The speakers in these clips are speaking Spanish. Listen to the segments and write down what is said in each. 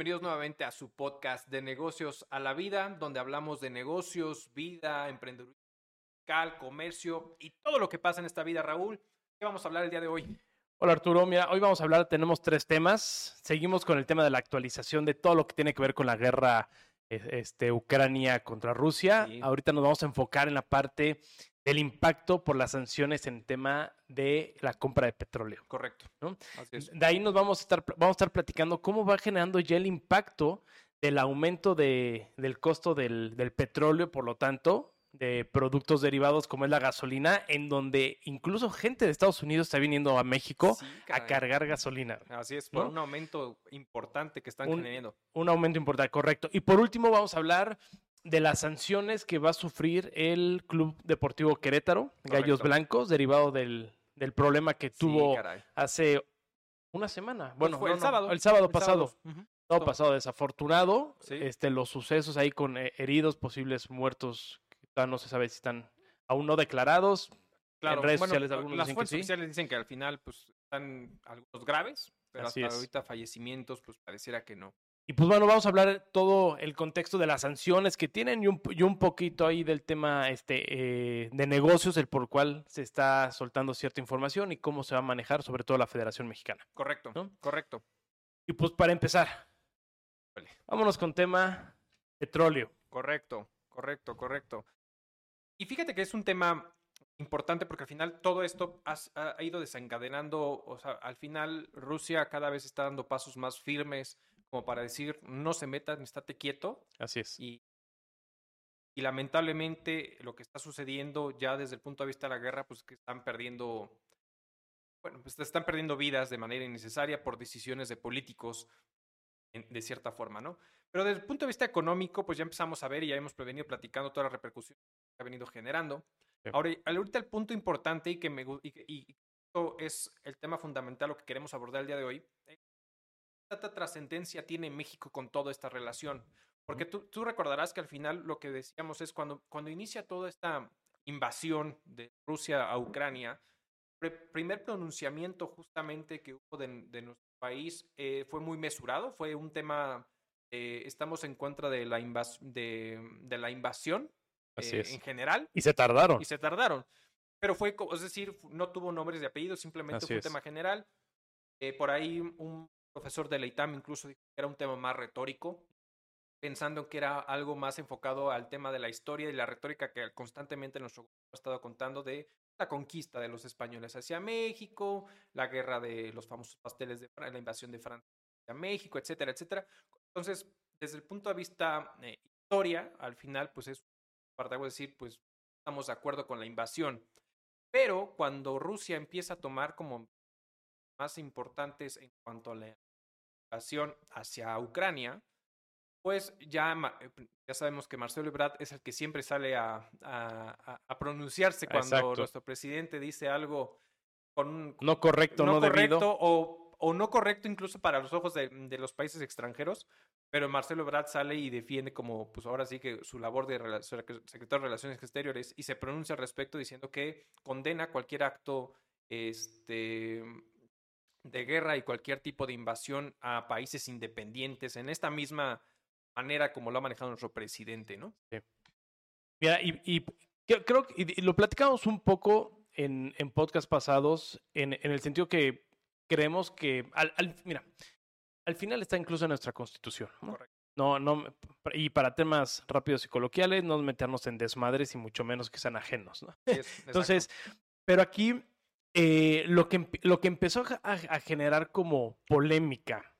bienvenidos nuevamente a su podcast de negocios a la vida, donde hablamos de negocios, vida, emprendedurismo, comercio y todo lo que pasa en esta vida, Raúl. ¿Qué vamos a hablar el día de hoy? Hola Arturo, mira, hoy vamos a hablar, tenemos tres temas. Seguimos con el tema de la actualización de todo lo que tiene que ver con la guerra este, Ucrania contra Rusia. Ahorita nos vamos a enfocar en la parte del impacto por las sanciones en tema de la compra de petróleo. Correcto. De ahí nos vamos a estar, vamos a estar platicando cómo va generando ya el impacto del aumento de, del costo del, del petróleo, por lo tanto, de productos derivados como es la gasolina, en donde incluso gente de Estados Unidos está viniendo a México a cargar gasolina. Así es, por un aumento importante que están generando. Un aumento importante, correcto. Y por último vamos a hablar de las sanciones que va a sufrir el Club Deportivo Querétaro, Gallos Blancos, derivado del, del problema que tuvo hace una semana. Bueno, fue el, sábado. el sábado. pasado. Todo pasado desafortunado. Este, los sucesos ahí con eh, heridos, posibles muertos no se sabe si están aún no declarados. Claro, en redes sociales algunos las fuentes oficiales dicen que al final pues están algunos graves, pero hasta ahorita fallecimientos pues pareciera que no. Y pues bueno, vamos a hablar todo el contexto de las sanciones que tienen y un, y un poquito ahí del tema este, eh, de negocios, el por cual se está soltando cierta información y cómo se va a manejar, sobre todo la Federación Mexicana. Correcto, correcto. Y pues para empezar, vámonos con tema petróleo. Correcto, correcto, correcto. Y fíjate que es un tema importante porque al final todo esto ha, ido desencadenando, o sea, al final Rusia cada vez está dando pasos más firmes como para decir, no se metan, estate quieto. Así es. Y, y lamentablemente lo que está sucediendo ya desde el punto de vista de la guerra, pues que están perdiendo, bueno, pues están perdiendo vidas de manera innecesaria por decisiones de políticos de cierta forma, ¿no? Pero desde el punto de vista económico, pues ya empezamos a ver y ya hemos venido platicando todas las repercusiones que ha venido generando. Ahora, ahorita el punto importante y que me y, esto es el tema fundamental, lo que queremos abordar el día de hoy, ¿qué tanta trascendencia tiene México con toda esta relación? Porque tú, tú, recordarás que al final lo que decíamos es cuando, cuando inicia toda esta invasión de Rusia a Ucrania, el primer pronunciamiento justamente que hubo de, de nuestro país eh, fue muy mesurado, fue un tema, eh, estamos en contra de la, de, de, la invasión eh, en general. Y se tardaron. Y se tardaron. Pero fue, es decir, no tuvo nombres de apellidos, simplemente fue un tema general. por ahí un profesor de la ITAM incluso dijo que era un tema más retórico, pensando que era algo más enfocado al tema de la historia y la retórica que constantemente nuestro gobierno ha estado contando de la conquista de los españoles hacia México, la guerra de los famosos pasteles de la invasión de Francia hacia México, etcétera, etcétera. Entonces, desde el punto de vista eh, historia, al final, pues es para decir, pues estamos de acuerdo con la invasión. Pero cuando Rusia empieza a tomar como más importantes en cuanto a la invasión hacia Ucrania, pues ya, eh, ya sabemos que Marcelo Ebrard es el que siempre sale a, a, pronunciarse cuando nuestro presidente dice algo con, no correcto, no, correcto o, o, no correcto incluso para los ojos de, de, los países extranjeros, pero Marcelo Ebrard sale y defiende como, pues ahora sí que su labor de secretario de Relaciones Exteriores y se pronuncia al respecto diciendo que condena cualquier acto este, de guerra y cualquier tipo de invasión a países independientes en esta misma manera como lo ha manejado nuestro presidente, ¿no? Sí. Mira, y, y creo que y lo platicamos un poco en, en podcast pasados, en, en, el sentido que creemos que, al, mira, al final está incluso en nuestra constitución, ¿no? Correcto. No, no, y para temas rápidos y coloquiales, no meternos en desmadres y mucho menos que sean ajenos, ¿no? Entonces, pero aquí eh, lo, que, lo que empezó a, generar como polémica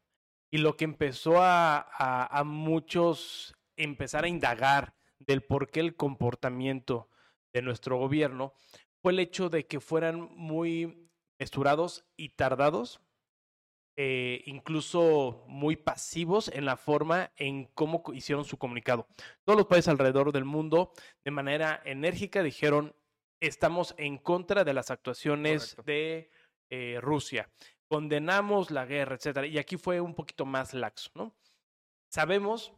y lo que empezó a, a, muchos empezar a indagar del por qué el comportamiento de nuestro gobierno fue el hecho de que fueran muy esturados y tardados, eh, incluso muy pasivos en la forma en cómo hicieron su comunicado. Todos los países alrededor del mundo, de manera enérgica, dijeron, estamos en contra de las actuaciones de eh, Rusia condenamos la guerra, etcétera. Y aquí fue un poquito más laxo, ¿no? Sabemos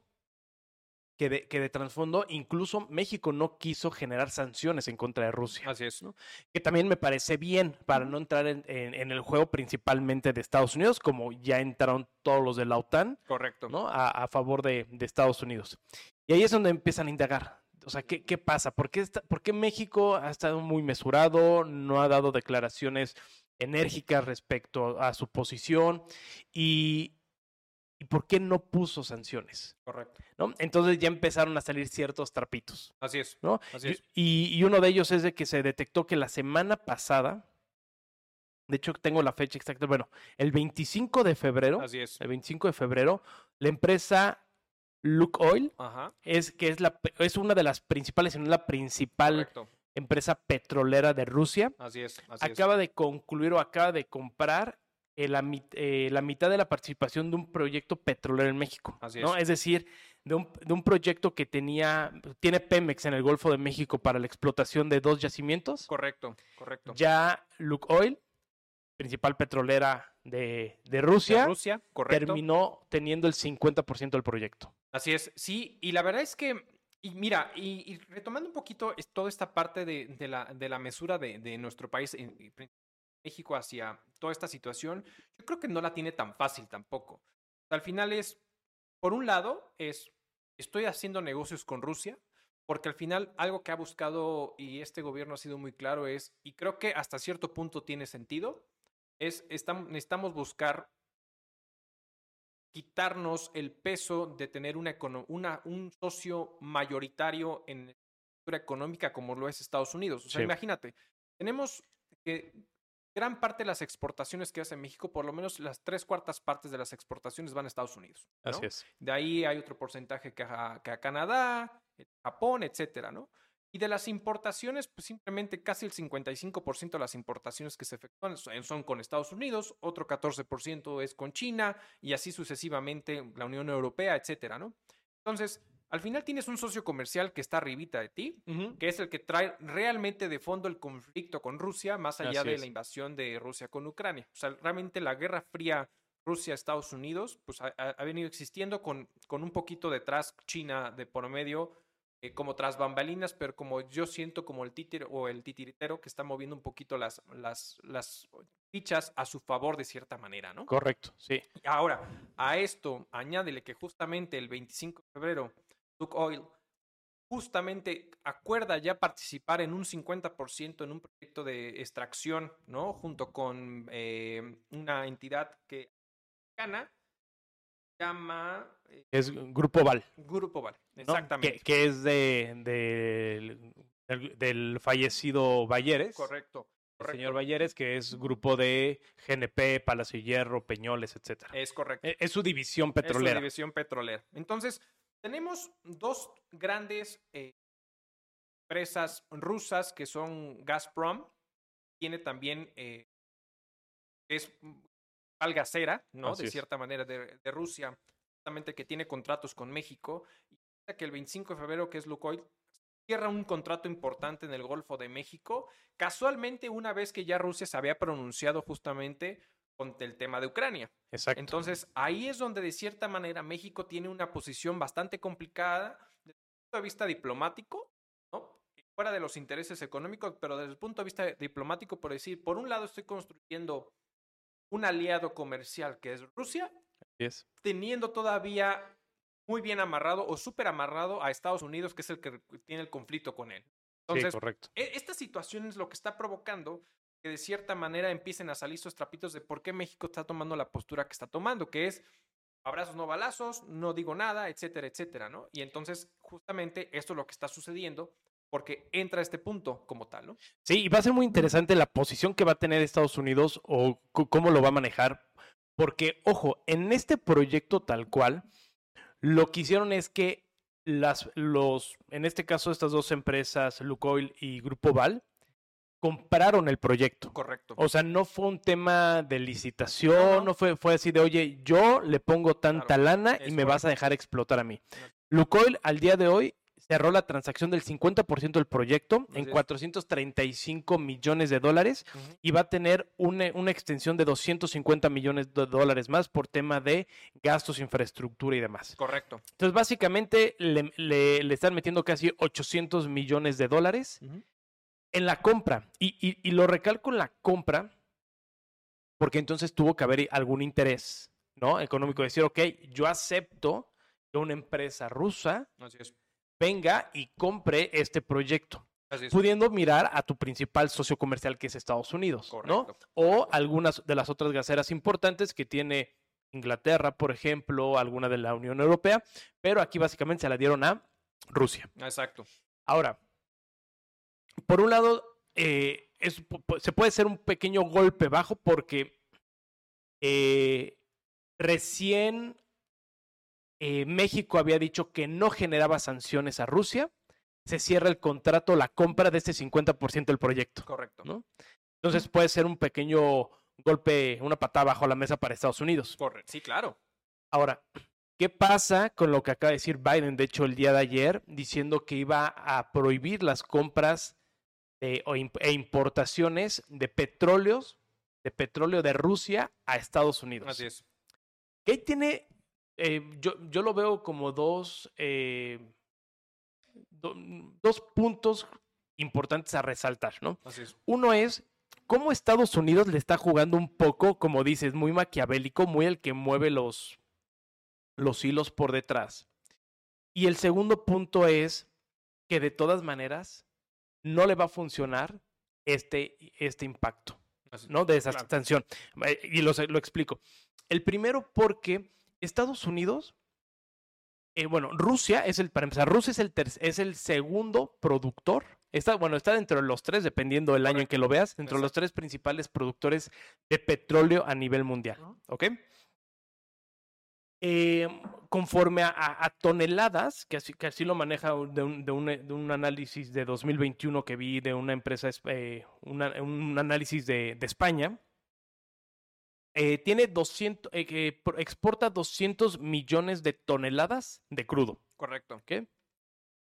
que de, que de trasfondo incluso México no quiso generar sanciones en contra de Rusia. Así es. ¿no? Que también me parece bien para no entrar en, el juego principalmente de Estados Unidos, como ya entraron todos los de la OTAN. Correcto. ¿no? A, favor de, Estados Unidos. Y ahí es donde empiezan a indagar. O sea, ¿qué, qué pasa? ¿Por qué, ¿Por qué México ha estado muy mesurado? No ha dado declaraciones enérgicas respecto a su posición. Y, ¿Y por qué no puso sanciones? Correcto. ¿no? Entonces ya empezaron a salir ciertos trapitos. Así es. ¿no? Así es. Y, y, uno de ellos es de que se detectó que la semana pasada, de hecho tengo la fecha exacta, bueno, el 25 de febrero, Así es. el 25 de febrero, la empresa Luke Oil Ajá. es que es, la, es una de las principales, si no la principal empresa petrolera de Rusia. Así es. acaba de concluir o acaba de comprar eh, la, eh, la, mitad de la participación de un proyecto petrolero en México. ¿no? Es. decir, de un, de un, proyecto que tenía, tiene Pemex en el Golfo de México para la explotación de dos yacimientos. Correcto, correcto. Ya Luke Oil, principal petrolera de, de Rusia, Rusia terminó teniendo el 50% del proyecto. Así es, sí, y la verdad es que, y mira, y, retomando un poquito toda esta parte de, de, la, de la mesura de, de nuestro país, México hacia toda esta situación, yo creo que no la tiene tan fácil tampoco. Al final es, por un lado, es, estoy haciendo negocios con Rusia, porque al final algo que ha buscado y este gobierno ha sido muy claro es, y creo que hasta cierto punto tiene sentido, es, estamos, necesitamos buscar quitarnos el peso de tener una, una, un socio mayoritario en la estructura económica como lo es Estados Unidos. O sea, imagínate, tenemos que gran parte de las exportaciones que hace México, por lo menos las tres cuartas partes de las exportaciones van a Estados Unidos. Así es. De ahí hay otro porcentaje que a, que a Canadá, Japón, etcétera, ¿no? Y de las importaciones, pues simplemente casi el 55% de las importaciones que se efectúan son con Estados Unidos, otro 14% es con China y así sucesivamente la Unión Europea, etcétera, ¿no? Entonces, al final tienes un socio comercial que está arribita de ti, que es el que trae realmente de fondo el conflicto con Rusia, más allá de la invasión de Rusia con Ucrania. O sea, realmente la guerra fría Rusia-Estados Unidos, pues ha, venido existiendo con, con un poquito detrás China de por medio, eh, como tras bambalinas, pero como yo siento como el títere o el titiritero que está moviendo un poquito las, las, las fichas a su favor de cierta manera, ¿no? Correcto, sí. Ahora, a esto añádele que justamente el 25 de febrero Oil justamente acuerda ya participar en un 50% en un proyecto de extracción, ¿no? Junto con eh, una entidad que gana, llama... Eh, es Grupo Val. Grupo Val, exactamente. Que, es de, del, fallecido Valleres. Correcto. El señor Valleres, que es grupo de GNP, Palacio Hierro, Peñoles, etcétera. Es correcto. Es, es su división petrolera. Es su división petrolera. Entonces, tenemos dos grandes eh, empresas rusas que son Gazprom, tiene también, eh, es algacera, ¿no? de cierta manera, de, Rusia, justamente que tiene contratos con México. Y que el 25 de febrero, que es Lukoil, cierra un contrato importante en el Golfo de México, casualmente una vez que ya Rusia se había pronunciado justamente con el tema de Ucrania. Exacto. Entonces, ahí es donde de cierta manera México tiene una posición bastante complicada desde el punto de vista diplomático, ¿no? Fuera de los intereses económicos, pero desde el punto de vista diplomático, por decir, por un lado estoy construyendo un aliado comercial que es Rusia, teniendo todavía muy bien amarrado o súper amarrado a Estados Unidos, que es el que tiene el conflicto con él. Entonces, correcto. E, esta situación es lo que está provocando que de cierta manera empiecen a salir estos trapitos de por qué México está tomando la postura que está tomando, que es abrazos no balazos, no digo nada, etcétera, etcétera, ¿no? Y entonces, justamente esto es lo que está sucediendo porque entra este punto como tal, ¿no? Sí, y va a ser muy interesante la posición que va a tener Estados Unidos o cómo lo va a manejar, porque, ojo, en este proyecto tal cual, lo que hicieron es que las, los, en este caso, estas dos empresas, Lukoil y Grupo Val, compraron el proyecto. Correcto. O sea, no fue un tema de licitación, no, fue, fue así de, oye, yo le pongo tanta lana y me vas a dejar explotar a mí. Lukoil al día de hoy cerró la transacción del 50% del proyecto en 435 millones de dólares y va a tener una, extensión de 250 millones de dólares más por tema de gastos, infraestructura y demás. Correcto. Entonces, básicamente le, están metiendo casi 800 millones de dólares en la compra. Y, y lo recalco en la compra porque entonces tuvo que haber algún interés ¿no? económico. Decir, ok, yo acepto que una empresa rusa venga y compre este proyecto. Pudiendo mirar a tu principal socio comercial que es Estados Unidos, ¿no? O algunas de las otras gaseras importantes que tiene Inglaterra, por ejemplo, alguna de la Unión Europea, pero aquí básicamente se la dieron a Rusia. Exacto. Ahora, por un lado, eh, se puede ser un pequeño golpe bajo porque eh, recién eh, México había dicho que no generaba sanciones a Rusia, se cierra el contrato, la compra de este 50% del proyecto. Correcto. ¿no? Entonces puede ser un pequeño golpe, una patada bajo la mesa para Estados Unidos. Correcto. Sí, claro. Ahora, ¿qué pasa con lo que acaba de decir Biden, de hecho, el día de ayer, diciendo que iba a prohibir las compras e importaciones de petróleos, de petróleo de Rusia a Estados Unidos? Así es. ¿Qué tiene eh, yo, yo, lo veo como dos, eh, dos puntos importantes a resaltar, ¿no? Uno es cómo Estados Unidos le está jugando un poco, como dices, muy maquiavélico, muy el que mueve los, los hilos por detrás. Y el segundo punto es que de todas maneras no le va a funcionar este, este impacto, ¿no? De esa sanción. Eh, y lo, lo explico. El primero porque Estados Unidos, eh, bueno, Rusia es el, para empezar, Rusia es el, es el segundo productor. Está, bueno, está dentro de los tres, dependiendo del año en que lo veas, dentro de los tres principales productores de petróleo a nivel mundial. ¿Ok? Eh, conforme a, toneladas, que así, que así, lo maneja de un, de, un, de un, análisis de 2021 que vi de una empresa, eh, un análisis de, de España, eh, tiene 200, eh, exporta 200 millones de toneladas de crudo. Correcto. ¿okay?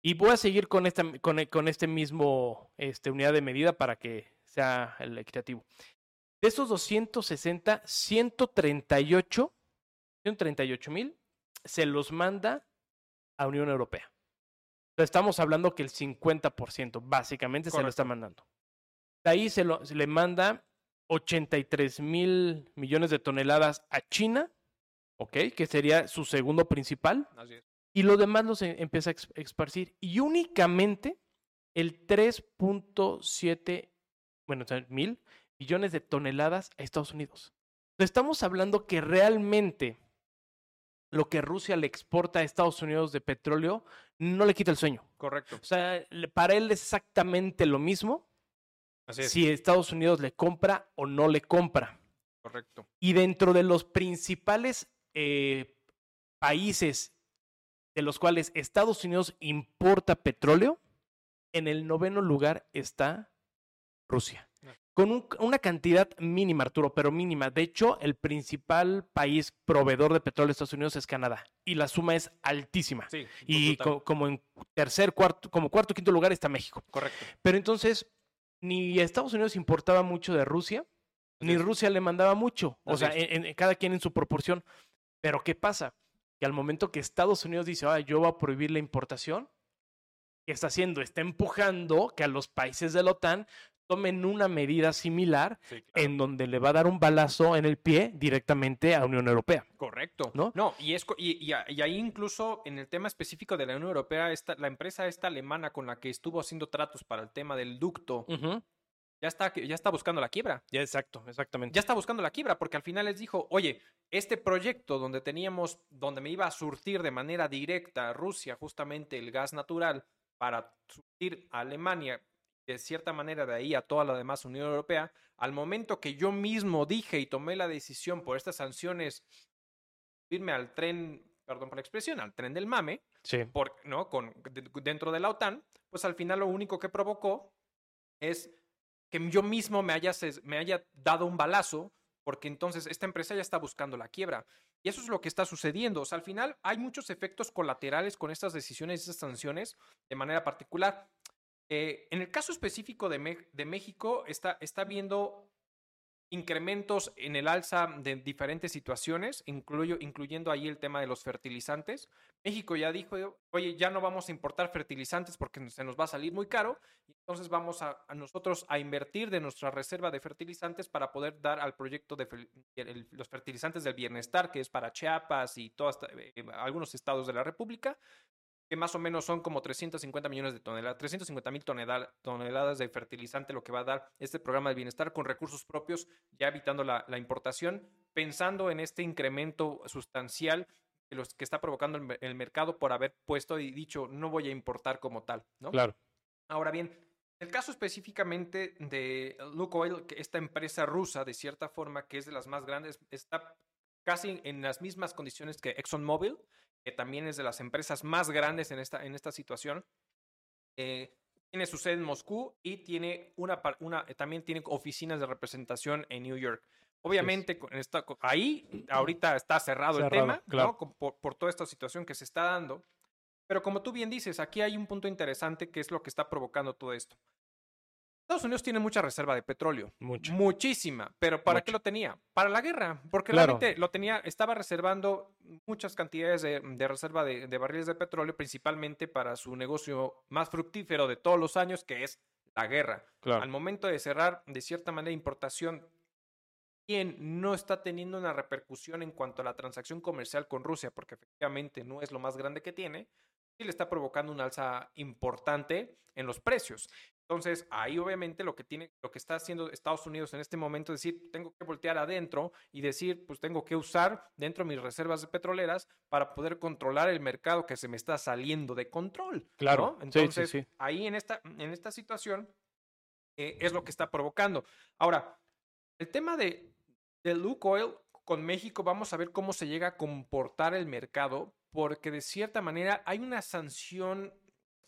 Y voy a seguir con, esta, con, e, con este mismo este, unidad de medida para que sea el equitativo. De esos 260, 138, 138 mil se los manda a Unión Europea. estamos hablando que el 50% básicamente se lo está mandando. De ahí se, lo, se le manda 83 mil millones de toneladas a China, ¿ok? Que sería su segundo principal. Y lo demás los empieza a esparcir. Y únicamente el 3.7, bueno, mil millones de toneladas a Estados Unidos. Estamos hablando que realmente lo que Rusia le exporta a Estados Unidos de petróleo no le quita el sueño. Correcto. O sea, para él es exactamente lo mismo si Estados Unidos le compra o no le compra. Correcto. Y dentro de los principales eh, países de los cuales Estados Unidos importa petróleo, en el noveno lugar está Rusia. Ah. Con una cantidad mínima, Arturo, pero mínima. De hecho, el principal país proveedor de petróleo de Estados Unidos es Canadá. Y la suma es altísima. Sí, y como en tercer, cuarto, como cuarto, quinto lugar está México. Correcto. Pero entonces, ni Estados Unidos importaba mucho de Rusia, ni Rusia le mandaba mucho. O sea, en, cada quien en su proporción. Pero ¿qué pasa? Que al momento que Estados Unidos dice, ah, yo voy a prohibir la importación, ¿qué está haciendo? Está empujando que a los países de la OTAN tomen una medida similar en donde le va a dar un balazo en el pie directamente a la Unión Europea. Correcto. ¿No? No, y, es, y, ahí incluso en el tema específico de la Unión Europea, esta, la empresa esta alemana con la que estuvo haciendo tratos para el tema del ducto, ya, está, ya está buscando la quiebra. Ya, exacto, exactamente. Ya está buscando la quiebra porque al final les dijo, oye, este proyecto donde teníamos, donde me iba a surtir de manera directa a Rusia justamente el gas natural para surtir a Alemania de cierta manera de ahí a toda la demás Unión Europea, al momento que yo mismo dije y tomé la decisión por estas sanciones, irme al tren, perdón por la expresión, al tren del mame, por, ¿no? Con, dentro de la OTAN, pues al final lo único que provocó es que yo mismo me haya, me haya dado un balazo, porque entonces esta empresa ya está buscando la quiebra. Y eso es lo que está sucediendo. O sea, al final hay muchos efectos colaterales con estas decisiones y estas sanciones de manera particular. Eh, en el caso específico de, de México, está, está viendo incrementos en el alza de diferentes situaciones, incluyo, incluyendo ahí el tema de los fertilizantes. México ya dijo, oye, ya no vamos a importar fertilizantes porque se nos va a salir muy caro, entonces vamos a, nosotros a invertir de nuestra reserva de fertilizantes para poder dar al proyecto de los fertilizantes del bienestar, que es para Chiapas y todos eh, algunos estados de la República, que más o menos son como 350 millones de toneladas, 350 mil toneladas de fertilizante, lo que va a dar este programa de bienestar con recursos propios, ya evitando la, importación, pensando en este incremento sustancial que, los, que está provocando el, mercado por haber puesto y dicho no voy a importar como tal, ¿no? Claro. Ahora bien, el caso específicamente de Lukoil, esta empresa rusa, de cierta forma, que es de las más grandes, está casi en las mismas condiciones que ExxonMobil, que también es de las empresas más grandes en esta, en esta situación. Eh, tiene su sede en Moscú y tiene una, una, también tiene oficinas de representación en New York. Obviamente, esta, ahí ahorita está cerrado, el tema, por, por, toda esta situación que se está dando. Pero como tú bien dices, aquí hay un punto interesante que es lo que está provocando todo esto. Estados Unidos tiene mucha reserva de petróleo. Muchísima. Pero ¿para qué lo tenía? Para la guerra. Porque realmente lo tenía, estaba reservando muchas cantidades de, reserva de, barriles de petróleo, principalmente para su negocio más fructífero de todos los años, que es la guerra. Al momento de cerrar, de cierta manera, importación, quien no está teniendo una repercusión en cuanto a la transacción comercial con Rusia, porque efectivamente no es lo más grande que tiene, y le está provocando una alza importante en los precios. Entonces, ahí obviamente lo que tiene, lo que está haciendo Estados Unidos en este momento es decir, tengo que voltear adentro y decir, pues tengo que usar dentro de mis reservas petroleras para poder controlar el mercado que se me está saliendo de control. Claro. Entonces, ahí en esta, en esta situación eh, es lo que está provocando. Ahora, el tema de, de Lukoil con México, vamos a ver cómo se llega a comportar el mercado, porque de cierta manera hay una sanción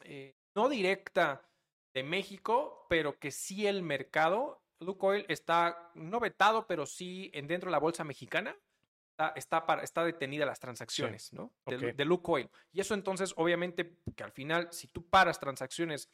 eh, no directa de México, pero que sí el mercado, Lukoil está no vetado, pero sí en dentro de la bolsa mexicana. Está, para, está detenida las transacciones, ¿no? De, Lukoil. Y eso entonces, obviamente, que al final, si tú paras transacciones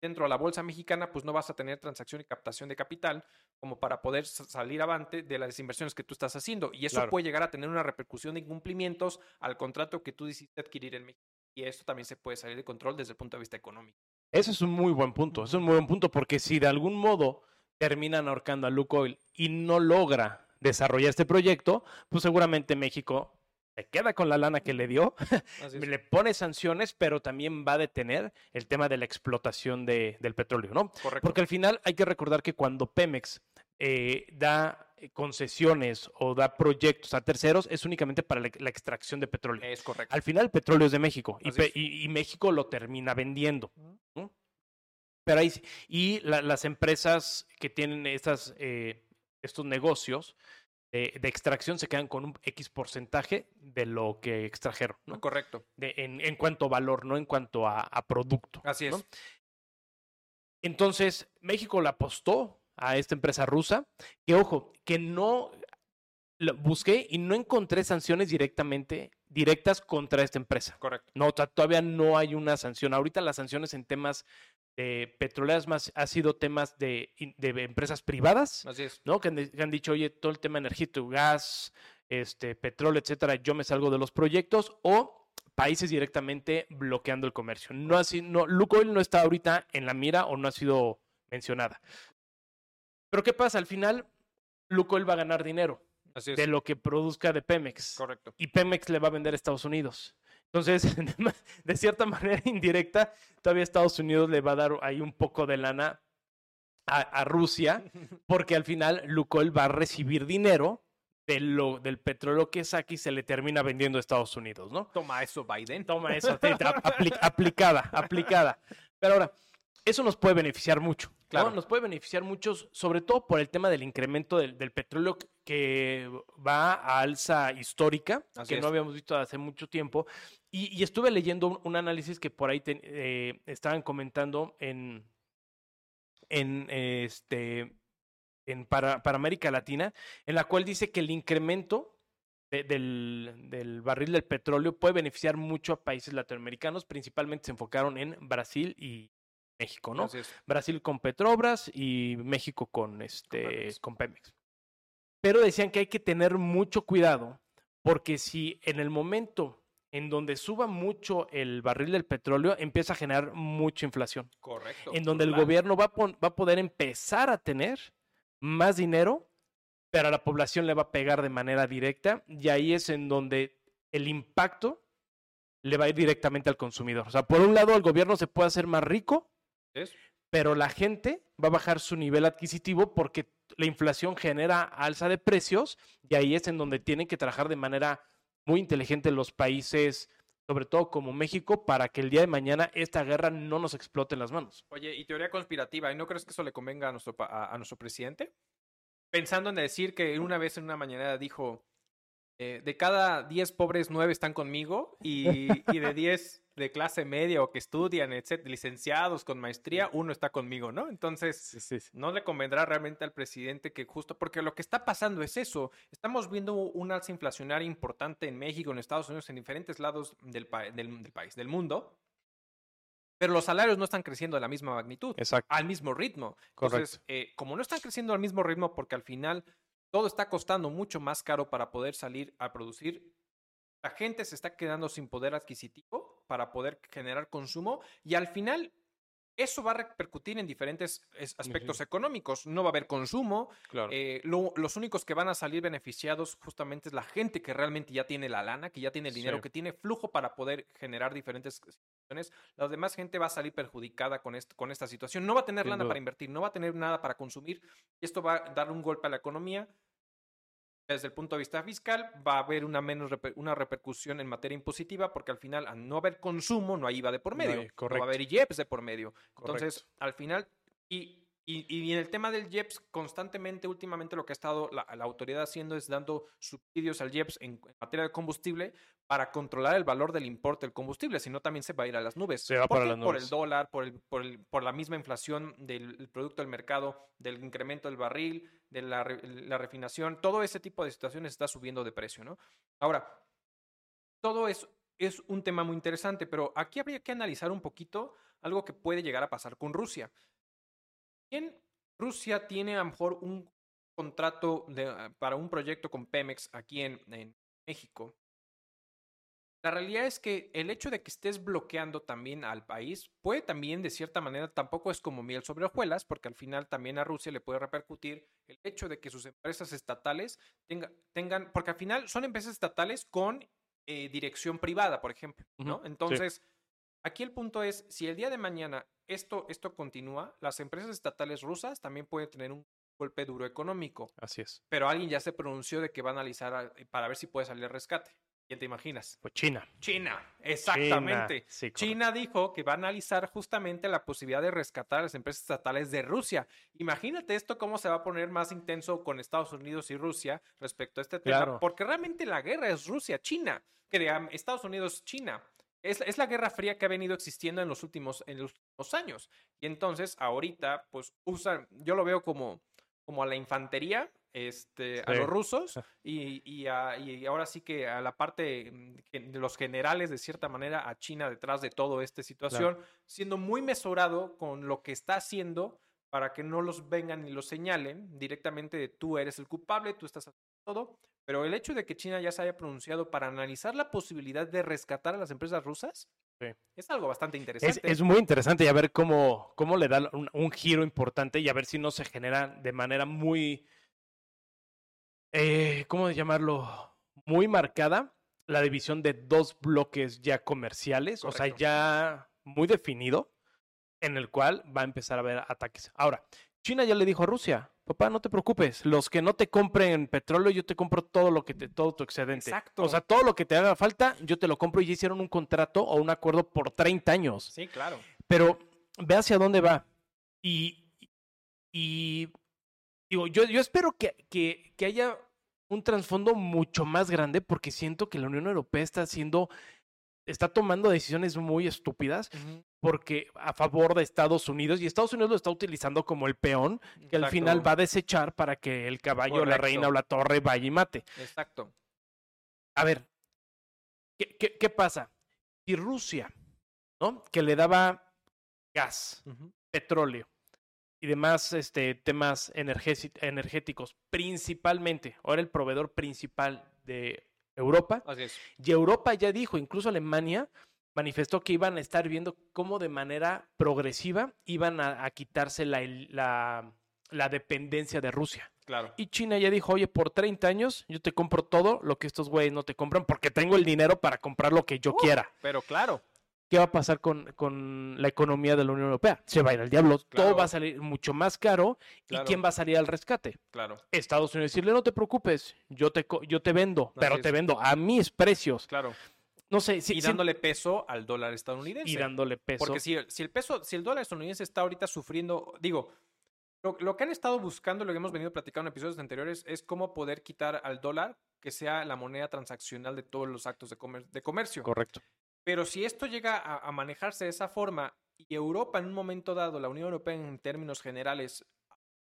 dentro de la bolsa mexicana, pues no vas a tener transacción y captación de capital como para poder salir avante de las inversiones que tú estás haciendo. Y eso puede llegar a tener una repercusión de incumplimientos al contrato que tú decidiste adquirir en México. Y esto también se puede salir de control desde el punto de vista económico. Ese es un muy buen punto, es un muy buen punto porque si de algún modo terminan ahorcando a Lukoil y no logra desarrollar este proyecto, pues seguramente México se queda con la lana que le dio, le pone sanciones, pero también va a detener el tema de la explotación de, del petróleo, ¿no? Correcto. Porque al final hay que recordar que cuando Pemex eh, da concesiones o da proyectos a terceros es únicamente para la, extracción de petróleo. Es correcto. Al final el petróleo es de México y, México lo termina vendiendo. Pero ahí, y las empresas que tienen estas, eh, estos negocios de, extracción se quedan con un X porcentaje de lo que extrajeron. ¿no? Correcto. De, en, cuanto a valor, no en cuanto a, producto. Así es. Entonces, México la apostó a esta empresa rusa, que ojo, que no busqué y no encontré sanciones directamente directas contra esta empresa. Correcto. No, todavía no hay una sanción. Ahorita las sanciones en temas de petroleras más ha sido temas de, de empresas privadas, Así es. ¿no? Que han, dicho, oye, todo el tema energético, gas, este, petróleo, etcétera, yo me salgo de los proyectos o países directamente bloqueando el comercio. No así, no, Lukoil no está ahorita en la mira o no ha sido mencionada. Pero ¿qué pasa? Al final, Lukoil va a ganar dinero de lo que produzca de Pemex. Correcto. Y Pemex le va a vender a Estados Unidos. Entonces, de cierta manera indirecta, todavía Estados Unidos le va a dar ahí un poco de lana a, Rusia, porque al final Lukoil va a recibir dinero de lo, del petróleo que saque y se le termina vendiendo a Estados Unidos, ¿no? Toma eso, Biden. Toma eso, aplicada, aplicada. Pero ahora, eso nos puede beneficiar mucho. Claro. Nos puede beneficiar mucho, sobre todo por el tema del incremento del, petróleo que va a alza histórica, que no habíamos visto hace mucho tiempo. Y, estuve leyendo un, análisis que por ahí eh, estaban comentando en, en este en para, para América Latina, en la cual dice que el incremento del, del, barril del petróleo puede beneficiar mucho a países latinoamericanos, principalmente se enfocaron en Brasil y México, ¿no? Brasil con Petrobras y México con, este, con Pemex. Pero decían que hay que tener mucho cuidado porque si en el momento en donde suba mucho el barril del petróleo, empieza a generar mucha inflación. Correcto. En donde el gobierno va va a poder empezar a tener más dinero pero a la población le va a pegar de manera directa y ahí es en donde el impacto le va a ir directamente al consumidor. O sea, por un lado el gobierno se puede hacer más rico, pero la gente va a bajar su nivel adquisitivo porque la inflación genera alza de precios y ahí es en donde tienen que trabajar de manera muy inteligente los países, sobre todo como México, para que el día de mañana esta guerra no nos explote en las manos. Oye, y teoría conspirativa, ¿y no crees que eso le convenga a nuestro, a nuestro presidente? pensando en decir que una vez en una mañana dijo, eh, de cada 10 pobres, 9 están conmigo y, y de 10 de clase media o que estudian, etc., licenciados con maestría, uno está conmigo, ¿no? Entonces, no le convendrá realmente al presidente que justo, porque lo que está pasando es eso, estamos viendo un alza inflacionaria importante en México, en Estados Unidos, en diferentes lados del, del, del país, del mundo, pero los salarios no están creciendo a la misma magnitud, Exacto. al mismo ritmo. Entonces, eh, como no están creciendo al mismo ritmo, porque al final todo está costando mucho más caro para poder salir a producir, la gente se está quedando sin poder adquisitivo para poder generar consumo y al final eso va a repercutir en diferentes aspectos económicos. No va a haber consumo. Eh, los únicos que van a salir beneficiados justamente es la gente que realmente ya tiene la lana, que ya tiene el dinero, que tiene flujo para poder generar diferentes situaciones. La demás gente va a salir perjudicada con, con esta situación. No va a tener lana para invertir, no va a tener nada para consumir. Esto va a dar un golpe a la economía desde el punto de vista fiscal va a haber una menos una repercusión en materia impositiva porque al final al no haber consumo no hay IVA de por medio, no, va a haber IEPS de por medio. Entonces, al final y y, y, en el tema del IEPS, constantemente, últimamente lo que ha estado la, autoridad haciendo es dando subsidios al IEPS en, materia de combustible para controlar el valor del importe del combustible, si no también se va a ir a las nubes. Se va para las nubes. Por el dólar, por, el, por, el, por la misma inflación del producto del mercado, del incremento del barril, de la, la refinación, todo ese tipo de situaciones está subiendo de precio, ¿no? Ahora, todo eso es un tema muy interesante, pero aquí habría que analizar un poquito algo que puede llegar a pasar con Rusia. Bien, Rusia tiene a lo mejor un contrato ah, para un proyecto con Pemex aquí en, México. La realidad es que el hecho de que estés bloqueando también al país puede también, de cierta manera, tampoco es como miel sobre hojuelas, porque al final también a Rusia le puede repercutir el hecho de que sus empresas estatales tengan, porque al final son empresas estatales con eh, dirección privada, por ejemplo, ¿no? Entonces, aquí el punto es, si el día de mañana esto, esto continúa, las empresas estatales rusas también pueden tener un golpe duro económico. Así es. Pero alguien ya se pronunció de que va a analizar eh, para ver si puede salir rescate. ¿Quién te imaginas? Pues China. China, exactamente. China, dijo que va a analizar justamente la posibilidad de rescatar a las empresas estatales de Rusia. Imagínate esto cómo se va a poner más intenso con Estados Unidos y Rusia respecto a este tema, porque realmente la guerra es Rusia-China, que Estados Unidos-China. Es, la guerra fría que ha venido existiendo en los últimos, en los años. Y entonces, ahorita, pues usan, yo lo veo como, como a la infantería, este, a los rusos, y, y, ahora sí que a la parte mm, de los generales, de cierta manera, a China detrás de toda esta situación, siendo muy mesurado con lo que está haciendo para que no los vengan y los señalen directamente de tú eres el culpable, tú estás haciendo todo, pero el hecho de que China ya se haya pronunciado para analizar la posibilidad de rescatar a las empresas rusas es algo bastante interesante. Es, muy interesante y a ver cómo, cómo le da un, giro importante y a ver si no se genera de manera muy, eh, ¿cómo llamarlo? Muy marcada la división de dos bloques ya comerciales, o sea, ya muy definido, en el cual va a empezar a haber ataques. Ahora, China ya le dijo a Rusia, papá, no te preocupes, los que no te compren petróleo, yo te compro todo lo que te, todo tu excedente. Exacto. O sea, todo lo que te haga falta, yo te lo compro y ya hicieron un contrato o un acuerdo por 30 años. Sí, claro. Pero ve hacia dónde va. Y, y digo, yo, yo espero que, que, que haya un trasfondo mucho más grande porque siento que la Unión Europea está haciendo está tomando decisiones muy estúpidas porque a favor de Estados Unidos y Estados Unidos lo está utilizando como el peón que al final va a desechar para que el caballo, la reina o la torre vaya y mate. Exacto. a ver, ¿qué, pasa? Si Rusia, ¿no? Que le daba gas, petróleo y demás este, temas energéticos, principalmente, ahora el proveedor principal de Europa. Así es. Y Europa ya dijo, incluso Alemania manifestó que iban a estar viendo cómo de manera progresiva iban a, quitarse la, la, la dependencia de Rusia. Claro. Y China ya dijo, oye, por 30 años yo te compro todo lo que estos güeyes no te compran porque tengo el dinero para comprar lo que yo uh, quiera. Pero claro. ¿Qué va a pasar con, con, la economía de la Unión Europea? Se va a ir al diablo. Todo va a salir mucho más caro. ¿Y quién va a salir al rescate? Claro. Estados Unidos decirle, no te preocupes, yo te, yo te vendo, pero te vendo a mis precios. Claro. No sé, si, y dándole peso al dólar estadounidense. Y dándole peso. Porque si, si, el peso, si el dólar estadounidense está ahorita sufriendo, digo, lo, que han estado buscando, lo que hemos venido platicando en episodios anteriores, es cómo poder quitar al dólar que sea la moneda transaccional de todos los actos de, de comercio. Correcto. Pero si esto llega a, manejarse de esa forma y Europa en un momento dado, la Unión Europea en términos generales,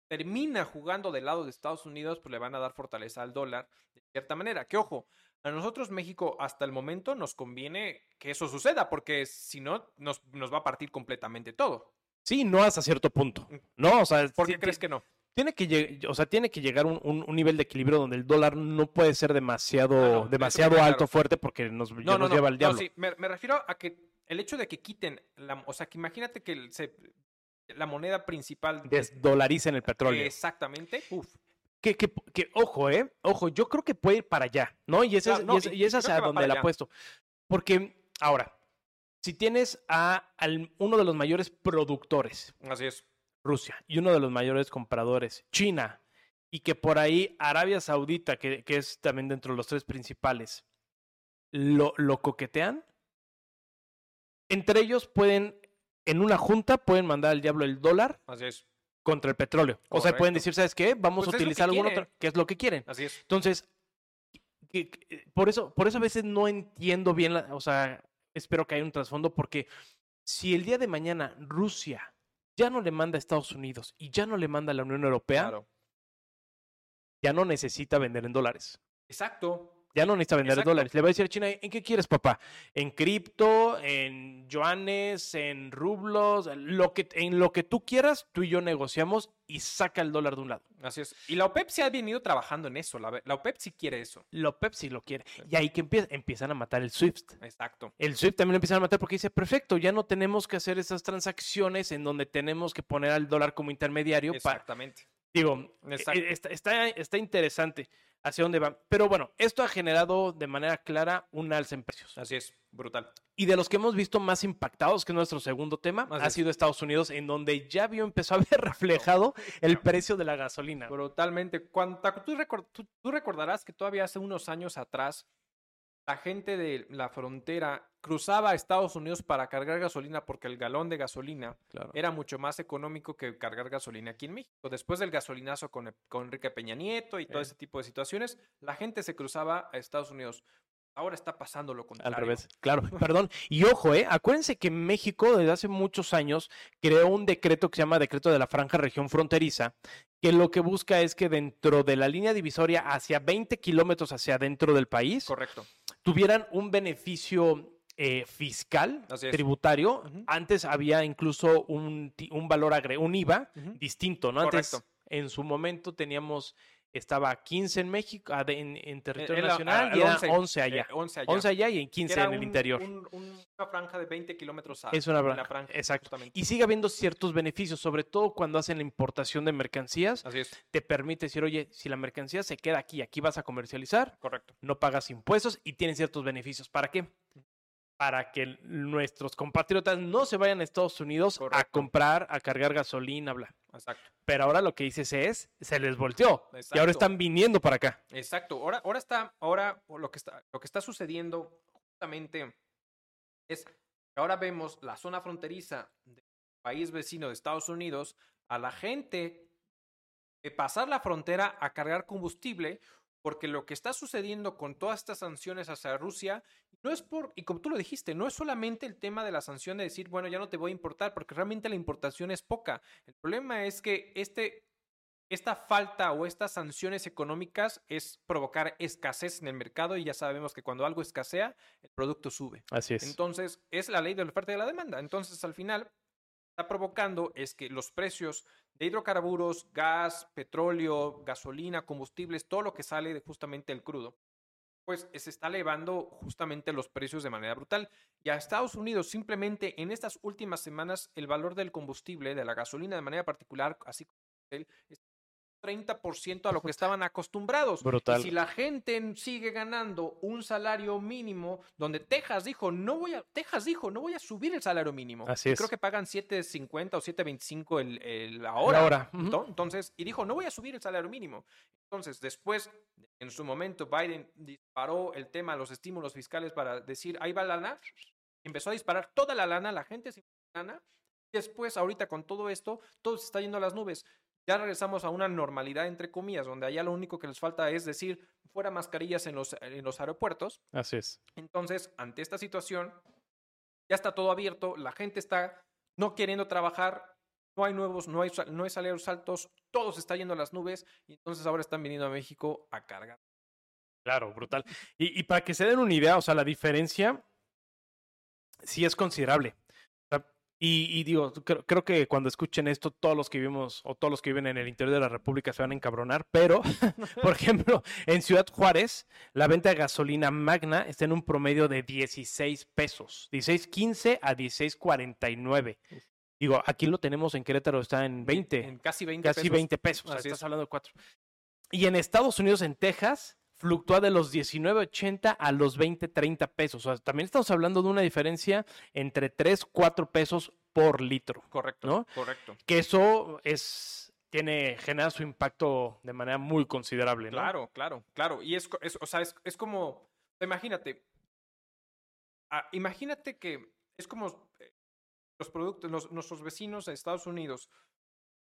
termina jugando del lado de Estados Unidos, pues le van a dar fortaleza al dólar de cierta manera. Que ojo, a nosotros México hasta el momento nos conviene que eso suceda, porque si no, nos, nos va a partir completamente todo. Sí, no hasta cierto punto. Mm. No, o sea, ¿por qué crees que no? Tiene que, o sea, tiene que llegar un, un, nivel de equilibrio donde el dólar no puede ser demasiado, demasiado alto, fuerte, porque nos, lleva al diablo. sí, me, refiero a que el hecho de que quiten, la, o sea, que imagínate que la moneda principal... Desdolaricen el petróleo. exactamente. Uf. Que, que, que, ojo, ¿eh? Ojo, yo creo que puede ir para allá, ¿no? Y esa, es, y, esa es a donde la puesto. Porque, ahora, si tienes a uno de los mayores productores. Así es. Rusia. Y uno de los mayores compradores, China. Y que por ahí Arabia Saudita, que, que es también dentro de los tres principales, lo, lo coquetean. Entre ellos pueden, en una junta, pueden mandar al diablo el dólar. Así es. Contra el petróleo. O sea, pueden decir, ¿sabes qué? Vamos pues a utilizar algún otro, que es lo que quieren. Así es. Entonces, por eso, por eso a veces no entiendo bien, la, o sea, espero que haya un trasfondo porque si el día de mañana Rusia ya no le manda a Estados Unidos y ya no le manda a la Unión Europea, ya no necesita vender en dólares. Exacto. Ya no necesita vender en dólares. Le va a decir a China, ¿en qué quieres, papá? ¿En cripto? ¿En yuanes? ¿En rublos? Lo que, en lo que tú quieras, tú y yo negociamos y saca el dólar de un lado. Así es. Y la OPEP se ha venido trabajando en eso. La, OPEP sí quiere eso. La OPEP sí lo quiere. Y ahí que empieza, empiezan a matar el SWIFT. Exacto. El SWIFT también lo empiezan a matar porque dice, perfecto, ya no tenemos que hacer esas transacciones en donde tenemos que poner al dólar como intermediario. Exactamente. digo, e, está, está, está interesante hacia dónde van. Pero bueno, esto ha generado de manera clara un alza en precios. Así es, brutal. Y de los que hemos visto más impactados, que es nuestro segundo tema, ha sido Estados Unidos, en donde ya vio, empezó a ver reflejado el precio de la gasolina. Brutalmente. Cuando, tú recordarás que todavía hace unos años atrás la gente de la frontera cruzaba a Estados Unidos para cargar gasolina porque el galón de gasolina era mucho más económico que cargar gasolina aquí en México. Después del gasolinazo con, con Enrique Peña Nieto y todo ese tipo de situaciones, la gente se cruzaba a Estados Unidos. Ahora está pasando lo contrario. Al revés, claro, perdón. Y ojo, eh, acuérdense que México desde hace muchos años creó un decreto que se llama Decreto de la Franja Región Fronteriza, que lo que busca es que dentro de la línea divisoria hacia 20 kilómetros hacia adentro del país, correcto, tuvieran un beneficio eh, fiscal, tributario. Antes había incluso un, un valor agregado, un IVA distinto, ¿no? Antes, en su momento teníamos estaba 15 en México, en, territorio nacional, y 11, allá. 11 allá. 11 allá y en 15 en el interior. una franja de 20 kilómetros a Es una franja, exactamente. Y sigue habiendo ciertos beneficios, sobre todo cuando hacen la importación de mercancías. Así es. Te permite decir, oye, si la mercancía se queda aquí, aquí vas a comercializar. Correcto. No pagas impuestos y tienes ciertos beneficios. ¿Para qué? Para que nuestros compatriotas no se vayan a Estados Unidos a comprar, a cargar gasolina, bla. Exacto. Pero ahora lo que dices es, se les volteó. Y ahora están viniendo para acá. Exacto. Ahora, ahora está, ahora lo que está, lo que está sucediendo justamente es que ahora vemos la zona fronteriza del país vecino de Estados Unidos a la gente pasar la frontera a cargar combustible porque lo que está sucediendo con todas estas sanciones hacia Rusia no es por, y como tú lo dijiste, no es solamente el tema de la sanción de decir, bueno, ya no te voy a importar, porque realmente la importación es poca. El problema es que este esta falta o estas sanciones económicas es provocar escasez en el mercado y ya sabemos que cuando algo escasea, el producto sube. Así es. Entonces, es la ley de la oferta y de la demanda. Entonces, al final, está provocando es que los precios de hidrocarburos, gas, petróleo, gasolina, combustibles, todo lo que sale de justamente el crudo, pues se está elevando justamente los precios de manera brutal. Y a Estados Unidos simplemente en estas últimas semanas el valor del combustible, de la gasolina de manera particular, así como el 30% a lo que estaban acostumbrados. Brutal. Y si la gente sigue ganando un salario mínimo, donde Texas dijo, no voy a, Texas dijo, no voy a subir el salario mínimo. Así es. Creo que pagan 7.50 o 7.25 el, el, la hora. La hora. Entonces, y dijo, no voy a subir el salario mínimo. Entonces, después, en su momento, Biden disparó el tema de los estímulos fiscales para decir, ahí va la lana. Empezó a disparar toda la lana, la gente sin lana. Después, ahorita con todo esto, todo se está yendo a las nubes ya regresamos a una normalidad, entre comillas, donde allá lo único que les falta es decir, fuera mascarillas en los, en los aeropuertos. Así es. Entonces, ante esta situación, ya está todo abierto, la gente está no queriendo trabajar, no hay nuevos, no hay, no hay salarios altos, todo se está yendo a las nubes y entonces ahora están viniendo a México a cargar. Claro, brutal. Y, y para que se den una idea, o sea, la diferencia sí es considerable. Y, digo, creo, que cuando escuchen esto, todos los que vivimos o todos los que viven en el interior de la República se van a encabronar, pero, por ejemplo, en Ciudad Juárez, la venta de gasolina magna está en un promedio de 16 pesos, 16.15 a 16.49. Digo, aquí lo tenemos en Querétaro, está en 20. En casi 20 casi 20 pesos, o sea, estás hablando de 4. Y en Estados Unidos, en Texas, fluctúa de los 19.80 a los 20.30 pesos. O sea, también estamos hablando de una diferencia entre 3, 4 pesos por litro. Correcto. ¿no? Correcto. Que eso es tiene genera su impacto de manera muy considerable, ¿no? Claro, claro, claro. Y es, o sea, es, como, imagínate, ah, imagínate que es como eh, los productos, nuestros vecinos de Estados Unidos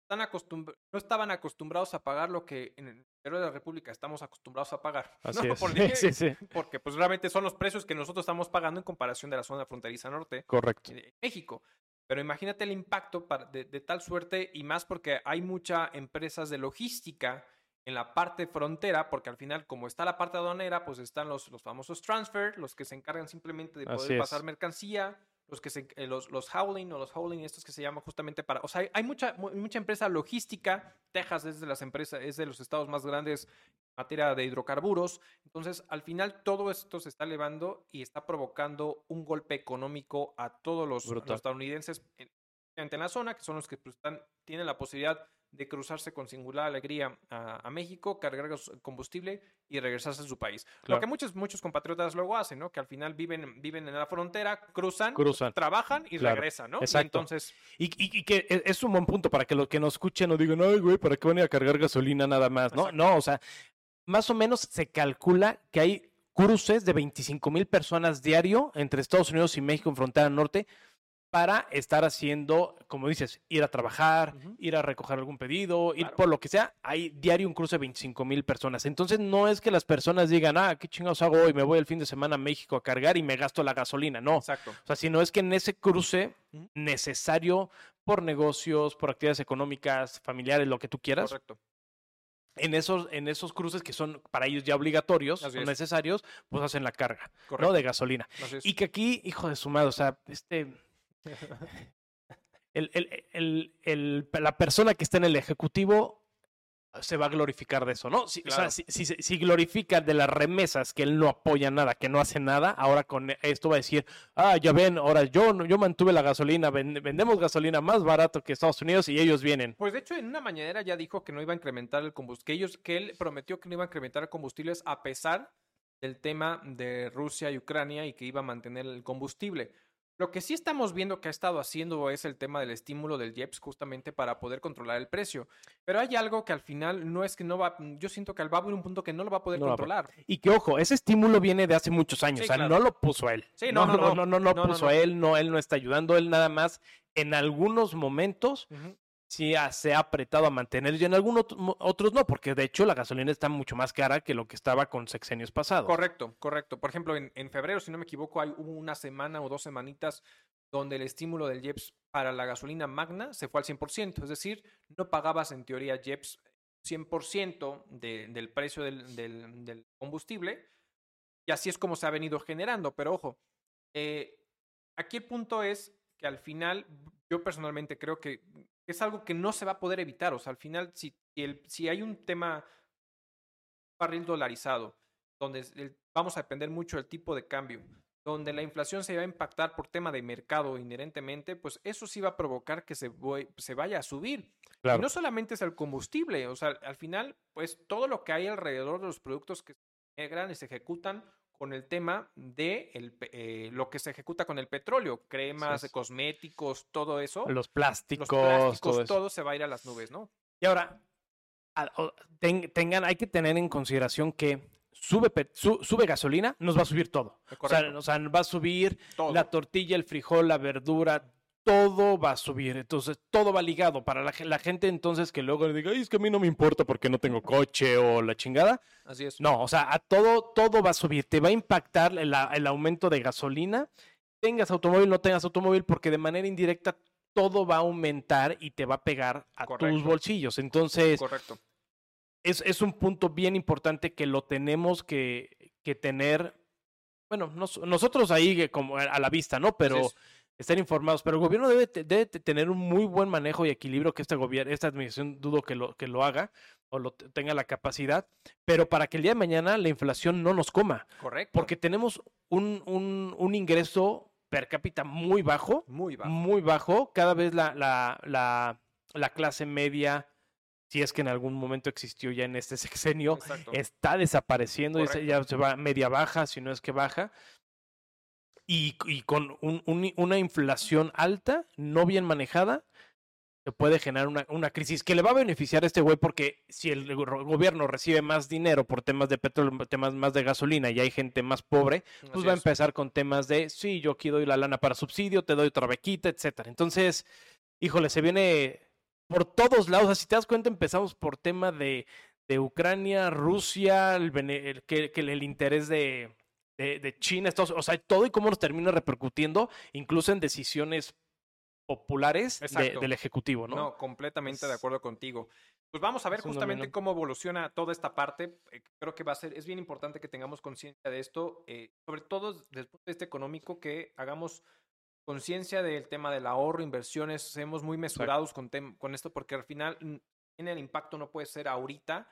no estaban acostumbrados a pagar lo que en el interior de la República estamos acostumbrados a pagar. Así es. sí, sí. Porque pues realmente son los precios que nosotros estamos pagando en comparación de la zona fronteriza norte. Correcto. De México. Pero imagínate el impacto de, tal suerte y más porque hay muchas empresas de logística en la parte frontera, porque al final, como está la parte aduanera, pues están los, los famosos transfer, los que se encargan simplemente de poder pasar mercancía, los que se, eh, los, los howling o los howling estos que se llaman justamente para, o sea, hay, mucha, mucha empresa logística, Texas es de las empresas, es de los estados más grandes en materia de hidrocarburos, entonces al final todo esto se está elevando y está provocando un golpe económico a todos los, estadounidenses en, en, la zona, que son los que pues, están, tienen la posibilidad de cruzarse con singular alegría a, México, cargar combustible y regresarse a su país. Lo que muchos, muchos compatriotas luego hacen, ¿no? Que al final viven, viven en la frontera, cruzan, trabajan y regresan, ¿no? Exacto. Y entonces... Y, que e, es un buen punto para que los que nos escuchen no digan, ay, güey, ¿para qué van a cargar gasolina nada más? No, no, o sea, más o menos se calcula que hay cruces de 25 mil personas diario entre Estados Unidos y México en frontera norte para estar haciendo, como dices, ir a trabajar, ir a recoger algún pedido, ir por lo que sea. Hay diario un cruce de 25 mil personas. Entonces no es que las personas digan, ah, ¿qué chingados hago hoy? Me voy el fin de semana a México a cargar y me gasto la gasolina. No. Exacto. O sea, sino es que en ese cruce necesario por negocios, por actividades económicas, familiares, lo que tú quieras. Correcto. En esos, en esos cruces que son para ellos ya obligatorios, son necesarios, pues hacen la carga, ¿no? De gasolina. Y que aquí, hijo de su madre, o sea, este el, el, el, la persona que está en el ejecutivo se va a glorificar de eso, ¿no? Si, o sea, si, si, glorifica de las remesas que él no apoya nada, que no hace nada, ahora con esto va a decir, ah, ya ven, ahora yo, yo mantuve la gasolina, vendemos gasolina más barato que Estados Unidos y ellos vienen. Pues de hecho en una mañanera ya dijo que no iba a incrementar el combustible, que ellos, que él prometió que no iba a incrementar combustibles a pesar del tema de Rusia y Ucrania y que iba a mantener el combustible. Lo que sí estamos viendo que ha estado haciendo es el tema del estímulo del IEPS justamente para poder controlar el precio. Pero hay algo que al final no es que no va, yo siento que va a haber un punto que no lo va a poder controlar. Y que ojo, ese estímulo viene de hace muchos años, o sea, no lo puso él. Sí, no, no, no, no, no, no, no puso él, no, él no está ayudando, él nada más en algunos momentos sí se ha apretado a mantener y en algunos otros no, porque de hecho la gasolina está mucho más cara que lo que estaba con sexenios pasados. Correcto, correcto. Por ejemplo, en, en febrero, si no me equivoco, hay una semana o dos semanitas donde el estímulo del JEPS para la gasolina magna se fue al 100%, es decir, no pagabas en teoría JEPS 100% del precio del, del, combustible. Y así es como se ha venido generando. Pero ojo, eh, aquí el punto es que al final yo personalmente creo que es algo que no se va a poder evitar. O sea, al final, si, el, si hay un tema barril dolarizado, donde vamos a depender mucho del tipo de cambio, donde la inflación se va a impactar por tema de mercado inherentemente, pues eso sí va a provocar que se, se vaya a subir. Y no solamente es el combustible, o sea, al final, pues todo lo que hay alrededor de los productos que se integran y se ejecutan con el tema de el, eh, lo que se ejecuta con el petróleo, cremas, cosméticos, todo eso. Los plásticos, todo, se va a ir a las nubes, ¿no? Y ahora, tengan, hay que tener en consideración que sube, sube gasolina, nos va a subir todo. O sea, o sea, va a subir la tortilla, el frijol, la verdura, todo va a subir. Entonces, todo va ligado. Para la, gente entonces que luego le diga, Ay, es que a mí no me importa porque no tengo coche o la chingada. Así es. No, o sea, a todo, todo va a subir. Te va a impactar el, aumento de gasolina. Tengas automóvil, no tengas automóvil, porque de manera indirecta todo va a aumentar y te va a pegar a tus bolsillos. Entonces, Correcto. Es, es, un punto bien importante que lo tenemos que, que tener, bueno, nosotros ahí como a la vista, ¿no? Pero estar informados, pero el gobierno debe, debe, tener un muy buen manejo y equilibrio que este gobierno, esta administración dudo que lo, que lo haga o lo tenga la capacidad, pero para que el día de mañana la inflación no nos coma. Correcto. Porque tenemos un, un, un ingreso per cápita muy bajo. Muy bajo. Muy bajo. Cada vez la, la, la, la clase media si es que en algún momento existió ya en este sexenio, está desapareciendo, ya se va media baja, si no es que baja y, y con un, una inflación alta, no bien manejada, se puede generar una, una, crisis que le va a beneficiar a este güey porque si el gobierno recibe más dinero por temas de petróleo, temas más de gasolina y hay gente más pobre, pues va a empezar con temas de, sí, yo aquí doy la lana para subsidio, te doy otra bequita, etcétera. Entonces, híjole, se viene por todos lados. Así te das cuenta, empezamos por tema de, de Ucrania, Rusia, el, que, que el interés de, de, China, o sea, todo y cómo nos termina repercutiendo, incluso en decisiones populares del Ejecutivo, ¿no? No, completamente de acuerdo contigo. Pues vamos a ver justamente cómo evoluciona toda esta parte. Eh, creo que va a ser, es bien importante que tengamos conciencia de esto, eh, sobre todo punto de vista económico, que hagamos conciencia del tema del ahorro, inversiones, seamos muy mesurados con, con esto, porque al final en el impacto no puede ser ahorita,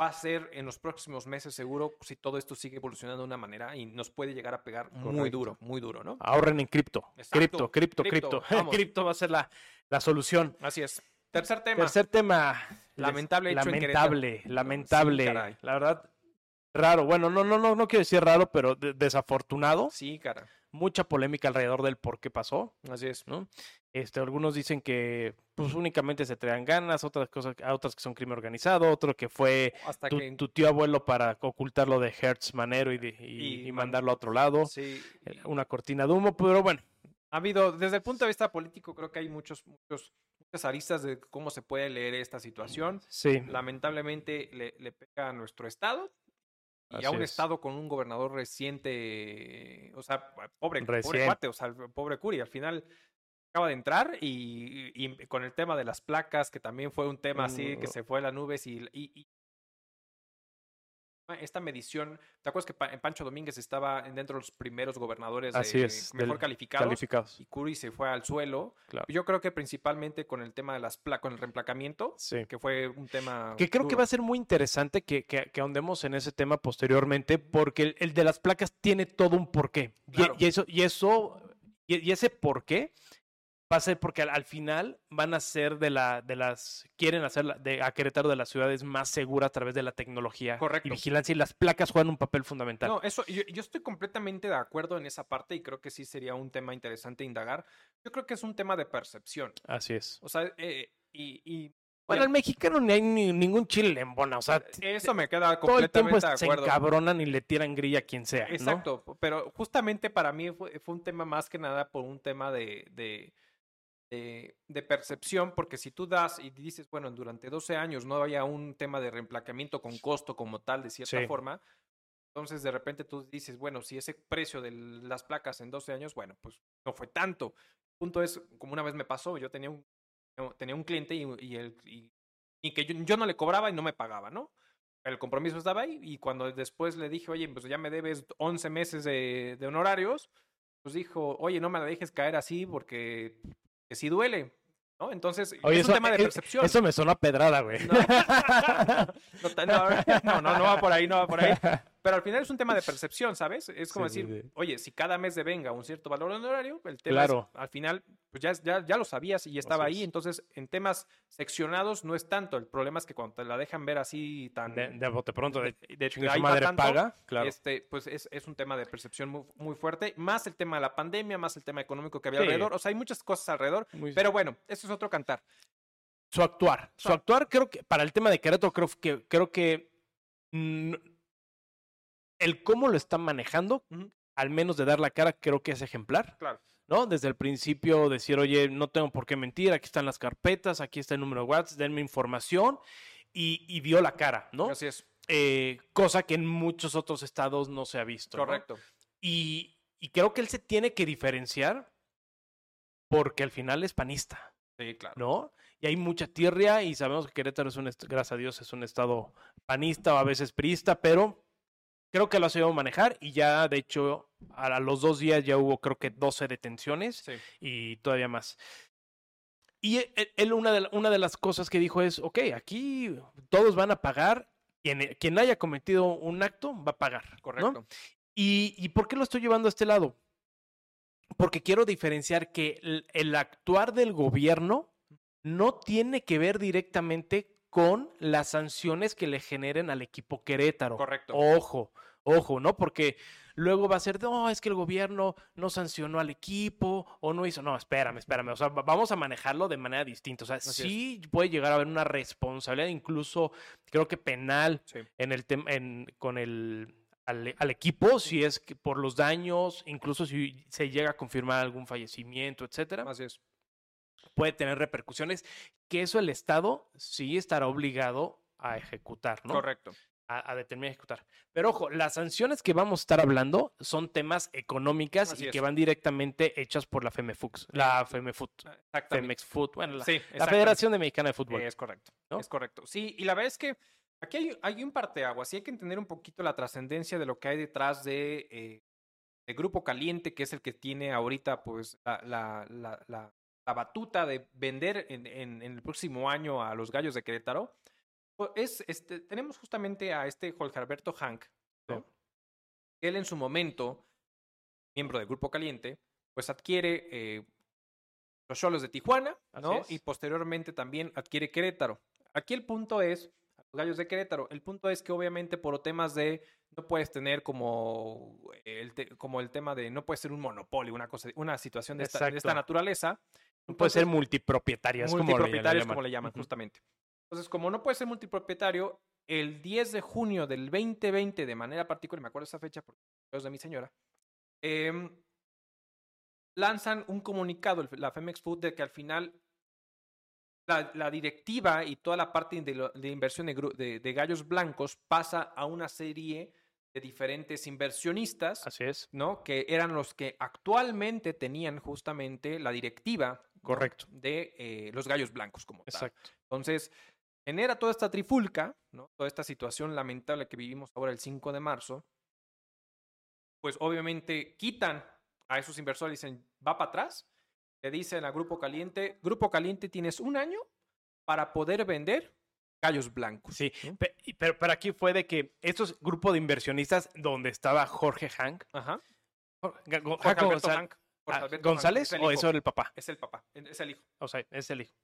va a ser en los próximos meses seguro si todo esto sigue evolucionando de una manera y nos puede llegar a pegar muy duro, muy duro, ¿no? Ahorren en cripto. Cripto, cripto, cripto. Cripto va a ser la, la solución. Así es. Tercer tema. Tercer tema. Lamentable. lamentable, lamentable. la verdad, raro. Bueno, no, no, no, no quiero decir raro, pero desafortunado. Sí, cara. Mucha polémica alrededor del por qué pasó. Así es. ¿no? Este, algunos dicen que pues únicamente se traían ganas, otras cosas, otras que son crimen organizado, otro que fue tu, tío abuelo para ocultarlo de Hertz Manero y, y, mandarlo a otro lado. Sí. Eh, una cortina de humo, pero bueno. Ha habido, desde el punto de vista político, creo que hay muchos, muchos, muchas aristas de cómo se puede leer esta situación. Sí. Lamentablemente le, le pega a nuestro estado, y a un estado con un gobernador reciente, o sea, pobre, pobre cuate, o sea, pobre Curi, al final acaba de entrar y, con el tema de las placas, que también fue un tema así, que mm. se fue a las nubes y, y, esta medición, ¿te acuerdas que Pancho Domínguez estaba dentro de los primeros gobernadores mejor calificados, Y Curi se fue al suelo. Yo creo que principalmente con el tema de las placas, con el reemplacamiento, que fue un tema... Que creo que va a ser muy interesante que, que, ahondemos en ese tema posteriormente, porque el, de las placas tiene todo un porqué. Y, eso, y eso, y, ese porqué va a ser porque al, final van a ser de la de las quieren hacer de a Querétaro de las ciudades más seguras a través de la tecnología Correcto. y vigilancia y las placas juegan un papel fundamental. No, eso yo, estoy completamente de acuerdo en esa parte y creo que sí sería un tema interesante indagar. Yo creo que es un tema de percepción. Así es. O sea, eh, y, bueno, al mexicano ni hay ningún chile en bona, o sea, eso me queda completamente todo el tiempo se encabronan y le tiran grilla a quien sea. Exacto, pero justamente para mí fue, fue, un tema más que nada por un tema de, de de, percepción, porque si tú das y dices, bueno, durante 12 años no había un tema de reemplacamiento con costo como tal, de cierta forma, entonces de repente tú dices, bueno, si ese precio de las placas en 12 años, bueno, pues no fue tanto. El punto es, como una vez me pasó, yo tenía un, tenía un cliente y, y el, y y que yo, no le cobraba y no me pagaba, ¿no? El compromiso estaba ahí y cuando después le dije, oye, pues ya me debes 11 meses de, de honorarios, pues dijo, oye, no me la dejes caer así porque que sí duele. ¿no? Entonces, es un tema de percepción. Eso me suena pedrada, güey. No, no, no, va por ahí, no va por ahí. Pero al final es un tema de percepción, ¿sabes? Es como decir, oye, si cada mes devenga un cierto valor honorario, el tema claro. al final, pues ya, ya, ya, lo sabías y estaba ahí. Entonces, en temas seccionados no es tanto. El problema es que cuando te la dejan ver así tan... De, de bote pronto, de, hecho, que su madre paga, claro. Este, pues es, es, un tema de percepción muy, muy, fuerte. Más el tema de la pandemia, más el tema económico que había alrededor. O sea, hay muchas cosas alrededor. pero bueno, eso es otro cantar. Su actuar. Su actuar, creo que, para el tema de Querétaro, creo que, creo que el cómo lo están manejando, al menos de dar la cara, creo que es ejemplar. Claro. ¿no? Desde el principio decir, oye, no tengo por qué mentir, aquí están las carpetas, aquí está el número de WhatsApp, denme información, y, dio la cara, ¿no? Así es. Eh, cosa que en muchos otros estados no se ha visto. Correcto. Y, y, creo que él se tiene que diferenciar porque al final es panista. Sí, claro. ¿No? Y hay mucha tierra y sabemos que Querétaro es un, gracias a Dios, es un estado panista o a veces priista, pero creo que lo ha sabido manejar y ya, de hecho, a los dos días ya hubo creo que 12 detenciones y todavía más. Y e, e, él, una, de, una de las cosas que dijo es, ok, aquí todos van a pagar, quien, e, quien haya cometido un acto va a pagar. Correcto. ¿Y, ¿Y por qué lo estoy llevando a este lado? Porque quiero diferenciar que el actuar del gobierno no tiene que ver directamente con las sanciones que le generen al equipo Querétaro. Correcto. Ojo, ojo, ¿no? Porque luego va a ser, no, es que el gobierno no sancionó al equipo o no hizo, no, espérame, espérame, o sea, vamos a manejarlo de manera distinta, o sea, sí puede llegar a haber una responsabilidad, incluso creo que penal en el en, con el al, al, equipo si es que por los daños, incluso si se llega a confirmar algún fallecimiento, etcétera. Así es puede tener repercusiones, que eso el Estado sí estará obligado a ejecutar, ¿no? Correcto. A, determinar ejecutar. Pero ojo, las sanciones que vamos a estar hablando son temas económicas y que van directamente hechas por la FEMEFUX, la FEMEFUT, FEMEX Foot, bueno, la, Federación de Mexicana de Fútbol. es correcto, es correcto. Sí, y la verdad es que aquí hay, hay un parteaguas y hay que entender un poquito la trascendencia de lo que hay detrás de, eh, Grupo Caliente, que es el que tiene ahorita pues la, la la batuta de vender en, el próximo año a los gallos de Querétaro, pues, es, este, tenemos justamente a este Jorge Alberto Hank, él en su momento, miembro del Grupo Caliente, pues adquiere eh, los solos de Tijuana, ¿no? Y posteriormente también adquiere Querétaro. Aquí el punto es, los gallos de Querétaro, el punto es que obviamente por temas de, no puedes tener como el, como el tema de, no puede ser un monopolio, una, cosa, una situación de esta, de esta naturaleza, puede ser multipropietarias. Multipropietarios, como le llaman, justamente. Entonces, como no puede ser multipropietario, el 10 de junio del 2020, de manera particular, me acuerdo esa fecha porque es de mi señora, em, lanzan un comunicado, la Femex Food, de que al final la, directiva y toda la parte de, inversión de, gallos blancos pasa a una serie de diferentes inversionistas. Así es. ¿No? Que eran los que actualmente tenían justamente la directiva Correcto. De eh, los gallos blancos como Exacto. Tal. Entonces, genera toda esta trifulca, ¿no? Toda esta situación lamentable que vivimos ahora el 5 de marzo. Pues obviamente quitan a esos inversores y dicen, va para atrás. Le dicen a Grupo Caliente, Grupo Caliente tienes un año para poder vender gallos blancos. Sí, pero, pero, aquí fue de que estos grupos de inversionistas donde estaba Jorge Hank. Ajá. Jorge, Hank. Ah, ¿González o eso era el papá? Es el papá, es el hijo. O sea, es el hijo.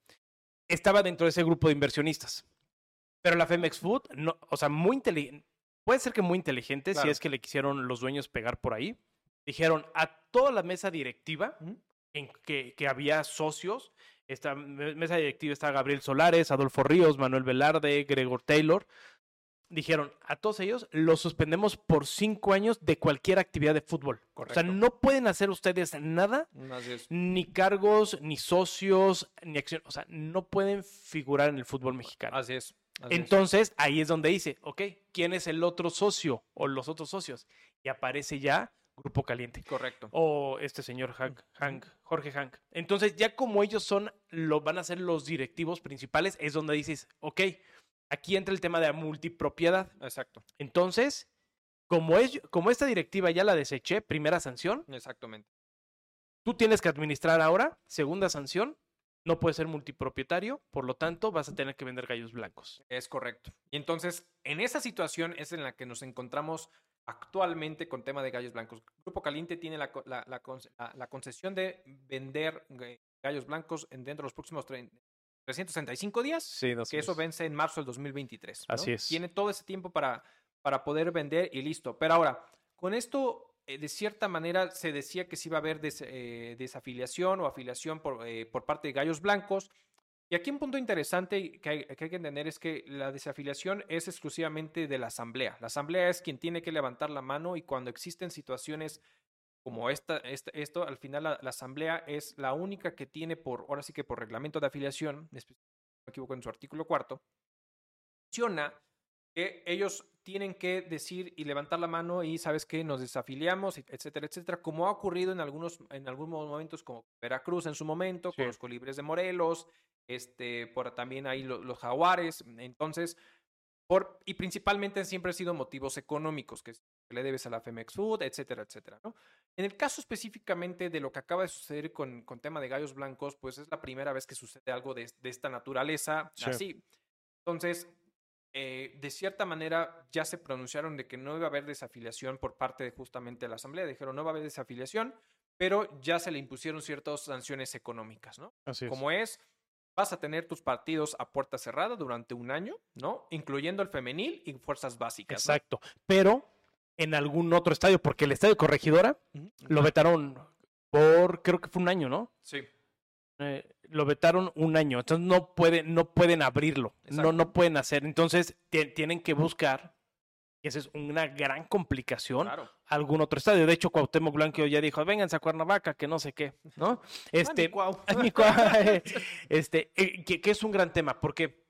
Estaba dentro de ese grupo de inversionistas. Pero la Femex Food, no, o sea, muy inteligente. Puede ser que muy inteligente si es que le quisieron los dueños pegar por ahí. Dijeron a toda la mesa directiva en que, que había socios. Esta mesa directiva está Gabriel Solares, Adolfo Ríos, Manuel Velarde, Gregor Taylor dijeron a todos ellos, los suspendemos por cinco años de cualquier actividad de fútbol. O sea, no pueden hacer ustedes nada, ni cargos, ni socios, ni acción. O sea, no pueden figurar en el fútbol mexicano. Así es. Entonces, ahí es donde dice, ok, ¿quién es el otro socio o los otros socios? Y aparece ya Grupo Caliente. Correcto. O este señor Hank, Hank, Jorge Hank. Entonces, ya como ellos son, lo, van a ser los directivos principales, es donde dices, ok, aquí entra el tema de la multipropiedad. Exacto. Entonces, como, es, como esta directiva ya la deseché, primera sanción. Exactamente. Tú tienes que administrar ahora, segunda sanción, no puedes ser multipropietario, por lo tanto vas a tener que vender gallos blancos. Es correcto. Y entonces, en esa situación es en la que nos encontramos actualmente con tema de gallos blancos. Grupo Caliente tiene la, la, concesión de vender gallos blancos dentro de los próximos 365 días, sí, que eso vence en marzo del 2023. Así es. Tiene todo ese tiempo para, para poder vender y listo. Pero ahora, con esto eh, de cierta manera se decía que sí iba a haber eh, desafiliación o afiliación por, eh, por, parte de gallos blancos. Y aquí un punto interesante que hay, que entender es que la desafiliación es exclusivamente de la asamblea. La asamblea es quien tiene que levantar la mano y cuando existen situaciones como esta, esto, al final la, asamblea es la única que tiene por, ahora sí que por reglamento de afiliación, no me equivoco en su artículo cuarto, menciona que ellos tienen que decir y levantar la mano y sabes que nos desafiliamos, etcétera, etcétera, como ha ocurrido en algunos, en algunos momentos como Veracruz en su momento, con los colibres de Morelos, este, por también ahí los, jaguares, entonces, por, y principalmente siempre han sido motivos económicos, que le debes a la Femex Food, etcétera, etcétera, ¿no? En el caso específicamente de lo que acaba de suceder con, con tema de gallos blancos, pues es la primera vez que sucede algo de, de esta naturaleza así. Entonces, eh, de cierta manera ya se pronunciaron de que no iba a haber desafiliación por parte de justamente la Asamblea. Dijeron no va a haber desafiliación, pero ya se le impusieron ciertas sanciones económicas, ¿no? Así Como es, vas a tener tus partidos a puerta cerrada durante un año, ¿no? Incluyendo el femenil y fuerzas básicas. Exacto. Pero en algún otro estadio, porque el estadio Corregidora lo vetaron por, creo que fue un año, ¿no? Sí. Eh, lo vetaron un año, entonces no pueden, no pueden abrirlo, no, no pueden hacer, entonces tienen que buscar, y esa es una gran complicación, algún otro estadio. De hecho, Cuauhtémoc Blanco ya dijo, vénganse a Cuernavaca, que no sé qué, ¿no? Este, este eh, que, es un gran tema, porque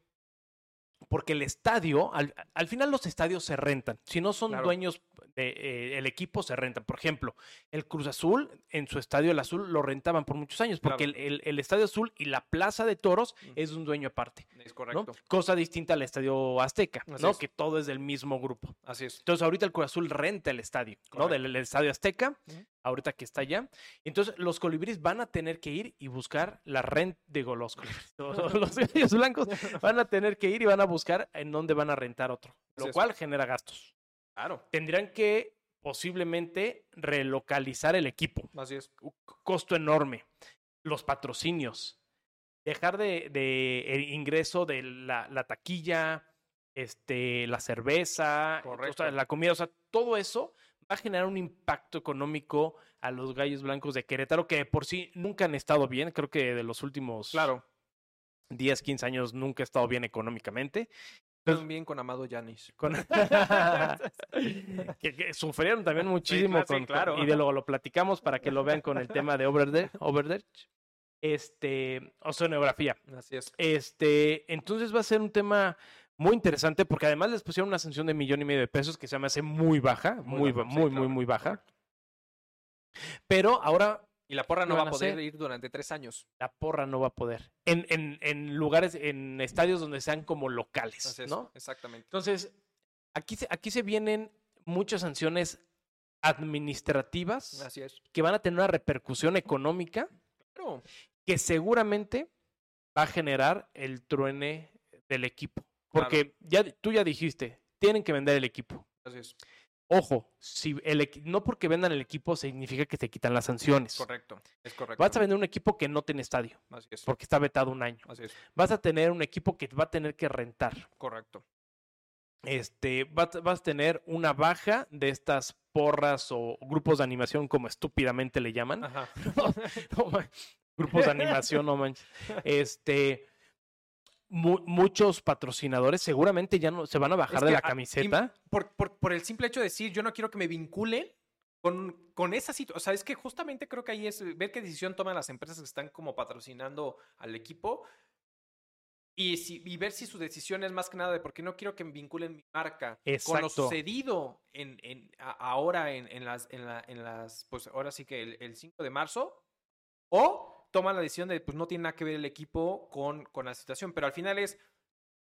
porque el estadio, al, al, final los estadios se rentan. Si no son dueños eh, el equipo se renta. Por ejemplo, el Cruz Azul en su estadio el Azul lo rentaban por muchos años, porque el, Estadio Azul y la Plaza de Toros es un dueño aparte. Es correcto. Cosa distinta al Estadio Azteca, ¿no? Que todo es del mismo grupo. Así es. Entonces ahorita el Cruz Azul renta el estadio, ¿no? Del Estadio Azteca, ahorita que está allá. Entonces los colibríes van a tener que ir y buscar la renta, digo, los colibríes, los, blancos van a tener que ir y van a buscar en dónde van a rentar otro, lo cual genera gastos. Claro. Tendrían que posiblemente relocalizar el equipo. Así es. Costo enorme. Los patrocinios. Dejar de, el ingreso de la, taquilla, este, la cerveza, la comida, o sea, todo eso va a generar un impacto económico a los gallos blancos de Querétaro, que por sí nunca han estado bien, creo que de los últimos claro. 10, 15 años nunca ha estado bien económicamente bien con Amado Yanis. que, sufrieron también muchísimo con, claro. y de luego lo platicamos para que lo vean con el tema de Overdech. Este, oceanografía. Así es. Este, entonces va a ser un tema muy interesante porque además les pusieron una sanción de millón y medio de pesos que se me hace muy baja, muy, muy, muy, muy baja. Pero ahora y la porra no va a poder ir durante tres años. La porra no va a poder. En, en, en lugares, en estadios donde sean como locales, ¿no? Exactamente. Entonces, aquí, aquí se vienen muchas sanciones administrativas Así es. que van a tener una repercusión económica que seguramente va a generar el truene del equipo. Porque ya tú ya dijiste, tienen que vender el equipo. Así es. Ojo, si el, no porque vendan el equipo significa que se quitan las sanciones. Correcto, es correcto. Vas a vender un equipo que no tiene estadio. Así es. Porque está vetado un año. Así es. Vas a tener un equipo que va a tener que rentar. Correcto. Este, vas, a tener una baja de estas porras o grupos de animación, como estúpidamente le llaman. Ajá. grupos de animación, no manches. Este muchos patrocinadores seguramente ya no se van a bajar de la camiseta. Por, por, por, el simple hecho de decir, yo no quiero que me vinculen con, con esa situación. O sea, es que justamente creo que ahí es ver qué decisión toman las empresas que están como patrocinando al equipo. y, si, y ver si su decisión es más que nada de porque no quiero que me vinculen mi marca con lo sucedido en, en ahora en, en, las, en, la, en las, pues ahora sí que el, el 5 de marzo, o toman la decisión de, pues no tiene nada que ver el equipo con, con la situación, pero al final es,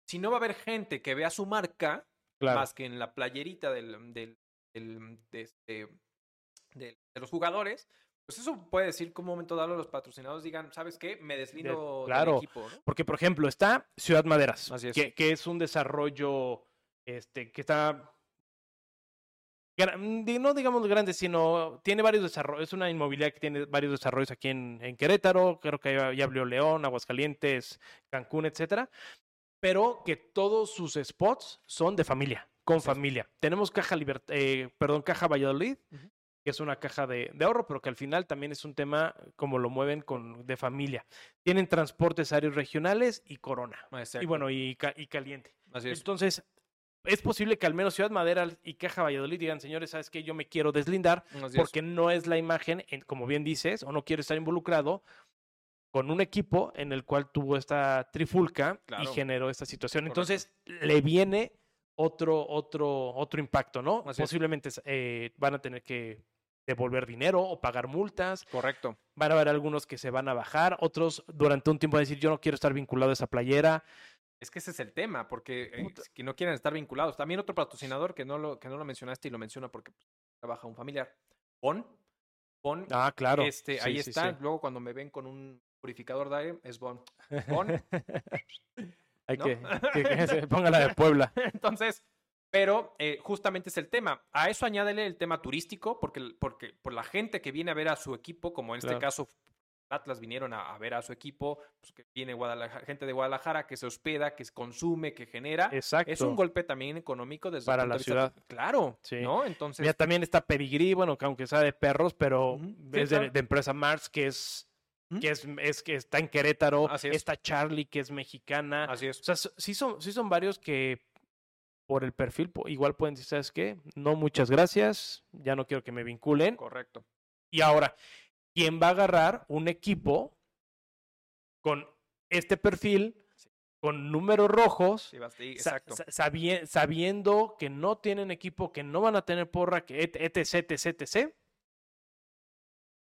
si no va a haber gente que vea su marca, más que en la playerita del, del, del de, este, de, los jugadores, pues eso puede decir que un momento dado los patrocinadores digan, ¿sabes qué? Me deslindo del equipo. Porque, por ejemplo, está Ciudad Maderas, Que, que, es un desarrollo este, que está no digamos grande, sino tiene varios desarrollos, es una inmobiliaria que tiene varios desarrollos aquí en, en Querétaro, creo que ya, abrió León, Aguascalientes, Cancún, etcétera, pero que todos sus spots son de familia, con familia. Tenemos Caja eh, perdón, Caja Valladolid, que es una caja de, ahorro, pero que al final también es un tema como lo mueven con de familia. Tienen transportes aéreos regionales y Corona. Y bueno, y, y caliente. Entonces, es posible que al menos Ciudad Madera y Caja Valladolid digan, señores, ¿sabes qué? Yo me quiero deslindar porque no es la imagen, como bien dices, o no quiero estar involucrado con un equipo en el cual tuvo esta trifulca y generó esta situación. Entonces, le viene otro, otro, otro impacto, ¿no? Posiblemente eh, van a tener que devolver dinero o pagar multas. Correcto. Van a haber algunos que se van a bajar, otros durante un tiempo van a decir, yo no quiero estar vinculado a esa playera. Es que ese es el tema, porque eh, que no quieren estar vinculados. También otro patrocinador que no lo, que no lo mencionaste y lo menciono porque pues, trabaja un familiar. Bon. Bon. Ah, claro. Este, ahí está. Luego cuando me ven con un purificador de aire, es Bon. Bon. Hay que, que, se ponga la de Puebla. Entonces, pero eh, justamente es el tema. A eso añádele el tema turístico, porque, porque por la gente que viene a ver a su equipo, como en este caso Atlas vinieron a, ver a su equipo, pues que viene gente de Guadalajara que se hospeda, que consume, que genera. Exacto. Es un golpe también económico desde para la ciudad. Claro, sí. ¿no? Entonces. Ya también está Pedigrí, bueno, que aunque sea de perros, pero es de, empresa Mars, que es que es, es, que está en Querétaro, está Charlie, que es mexicana. Así es. O sea, sí son, sí son varios que por el perfil igual pueden decir, ¿sabes qué? No, muchas gracias, ya no quiero que me vinculen. Correcto. Y ahora, ¿quién va a agarrar un equipo con este perfil, con números rojos, sabiendo que no tienen equipo, que no van a tener porra, que etc, etc, etc,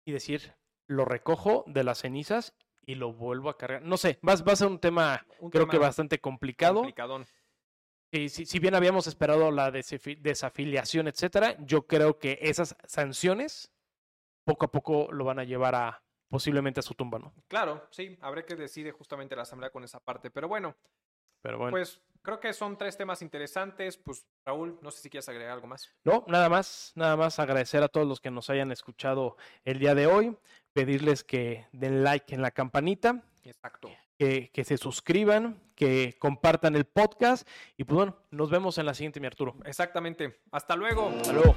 y decir, lo recojo de las cenizas y lo vuelvo a cargar. No sé, va, a ser un tema, creo que bastante complicado. Si, si, bien habíamos esperado la desafiliación, etcétera, yo creo que esas sanciones poco a poco lo van a llevar a posiblemente a su tumba, ¿no? Claro, sí, habrá que decide justamente la asamblea con esa parte, pero bueno. Pero bueno. Pues creo que son tres temas interesantes. Pues Raúl, no sé si quieres agregar algo más. No, nada más, nada más agradecer a todos los que nos hayan escuchado el día de hoy, pedirles que den like en la campanita. Exacto. Que, que se suscriban, que compartan el podcast y pues bueno, nos vemos en la siguiente, mi Arturo. Exactamente. Hasta luego. Hasta luego.